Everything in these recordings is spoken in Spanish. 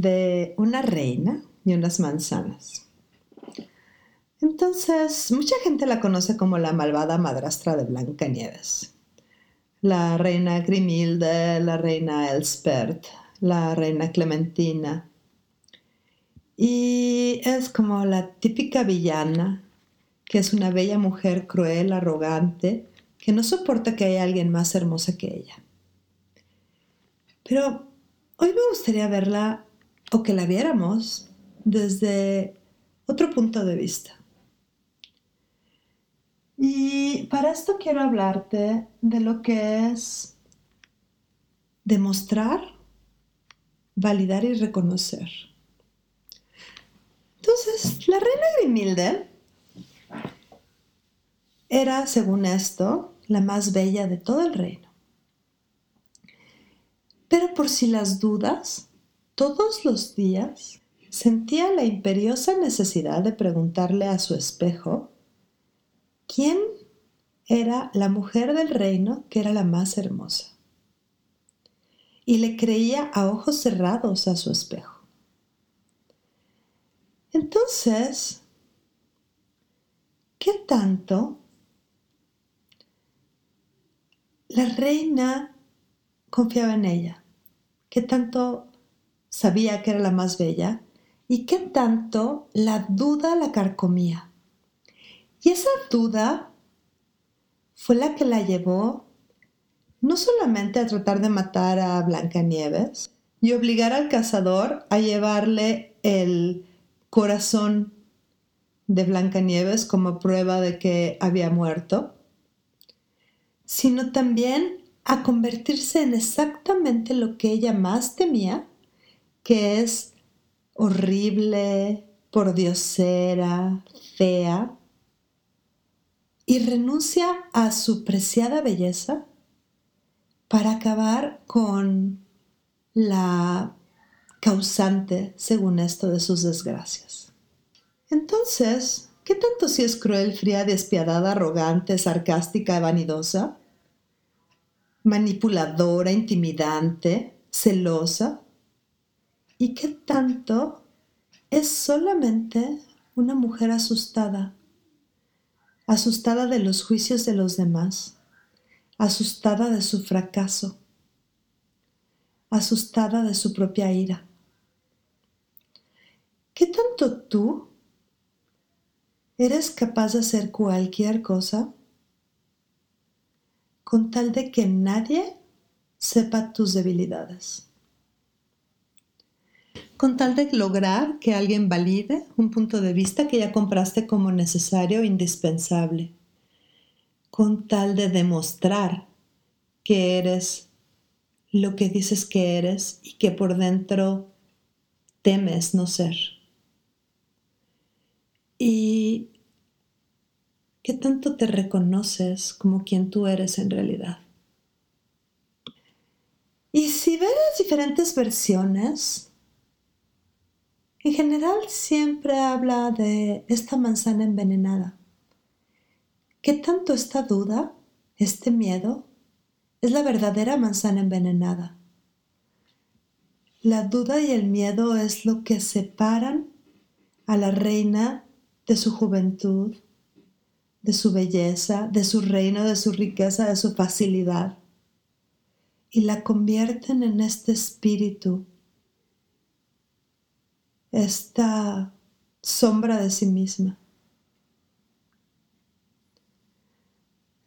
de una reina y unas manzanas. Entonces, mucha gente la conoce como la malvada madrastra de Blancanieves. La reina Grimilde, la reina Elspeth, la reina Clementina. Y es como la típica villana, que es una bella mujer cruel, arrogante, que no soporta que haya alguien más hermosa que ella. Pero hoy me gustaría verla o que la viéramos desde otro punto de vista. Y para esto quiero hablarte de lo que es demostrar, validar y reconocer. Entonces, la reina Grimilde era, según esto, la más bella de todo el reino. Pero por si las dudas, todos los días sentía la imperiosa necesidad de preguntarle a su espejo quién era la mujer del reino que era la más hermosa. Y le creía a ojos cerrados a su espejo. Entonces, ¿qué tanto la reina confiaba en ella? ¿Qué tanto sabía que era la más bella y qué tanto la duda la carcomía. Y esa duda fue la que la llevó no solamente a tratar de matar a Blancanieves y obligar al cazador a llevarle el corazón de Blancanieves como prueba de que había muerto, sino también a convertirse en exactamente lo que ella más temía que es horrible, por diosera, fea, y renuncia a su preciada belleza para acabar con la causante, según esto, de sus desgracias. Entonces, ¿qué tanto si es cruel, fría, despiadada, arrogante, sarcástica, vanidosa? Manipuladora, intimidante, celosa, y qué tanto es solamente una mujer asustada, asustada de los juicios de los demás, asustada de su fracaso, asustada de su propia ira. ¿Qué tanto tú eres capaz de hacer cualquier cosa con tal de que nadie sepa tus debilidades? Con tal de lograr que alguien valide un punto de vista que ya compraste como necesario e indispensable, con tal de demostrar que eres lo que dices que eres y que por dentro temes no ser. Y qué tanto te reconoces como quien tú eres en realidad. Y si ves diferentes versiones, siempre habla de esta manzana envenenada. ¿Qué tanto esta duda, este miedo, es la verdadera manzana envenenada? La duda y el miedo es lo que separan a la reina de su juventud, de su belleza, de su reino, de su riqueza, de su facilidad, y la convierten en este espíritu esta sombra de sí misma.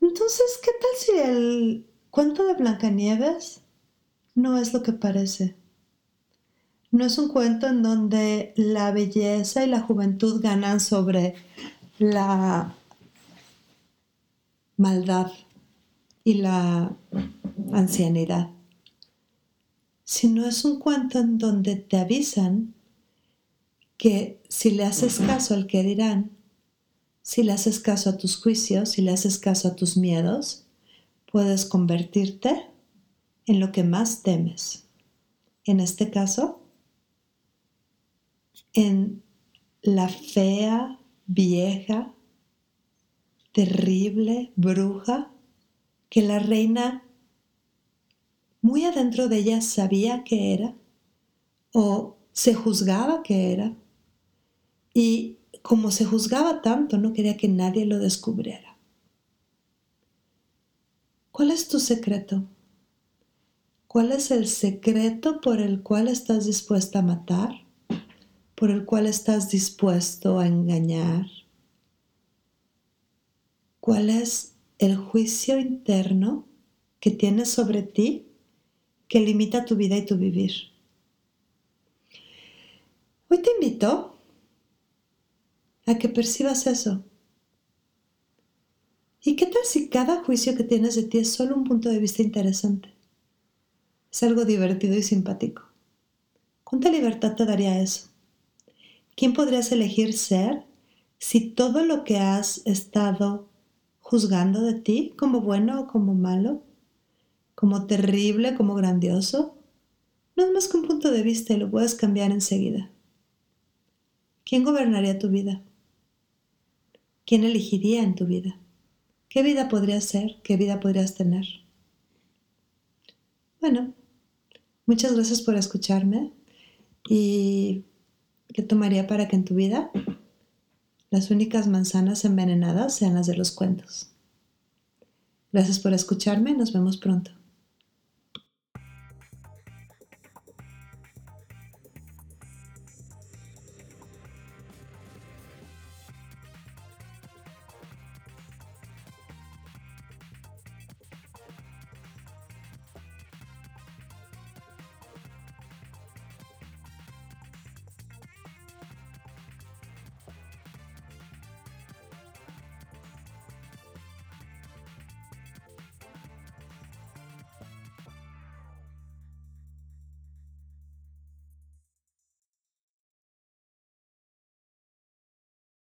Entonces, ¿qué tal si el cuento de Blancanieves no es lo que parece? No es un cuento en donde la belleza y la juventud ganan sobre la maldad y la ancianidad, sino es un cuento en donde te avisan que si le haces caso al que dirán, si le haces caso a tus juicios, si le haces caso a tus miedos, puedes convertirte en lo que más temes. En este caso, en la fea, vieja, terrible bruja que la reina muy adentro de ella sabía que era o se juzgaba que era y como se juzgaba tanto no quería que nadie lo descubriera. ¿Cuál es tu secreto? ¿Cuál es el secreto por el cual estás dispuesta a matar? ¿Por el cual estás dispuesto a engañar? ¿Cuál es el juicio interno que tienes sobre ti que limita tu vida y tu vivir? Hoy te invito a que percibas eso. ¿Y qué tal si cada juicio que tienes de ti es solo un punto de vista interesante? Es algo divertido y simpático. ¿Cuánta libertad te daría eso? ¿Quién podrías elegir ser si todo lo que has estado juzgando de ti como bueno o como malo, como terrible, como grandioso, no es más que un punto de vista y lo puedes cambiar enseguida. ¿Quién gobernaría tu vida? ¿Quién elegiría en tu vida? ¿Qué vida podrías ser? ¿Qué vida podrías tener? Bueno, muchas gracias por escucharme y ¿qué tomaría para que en tu vida las únicas manzanas envenenadas sean las de los cuentos. Gracias por escucharme, nos vemos pronto.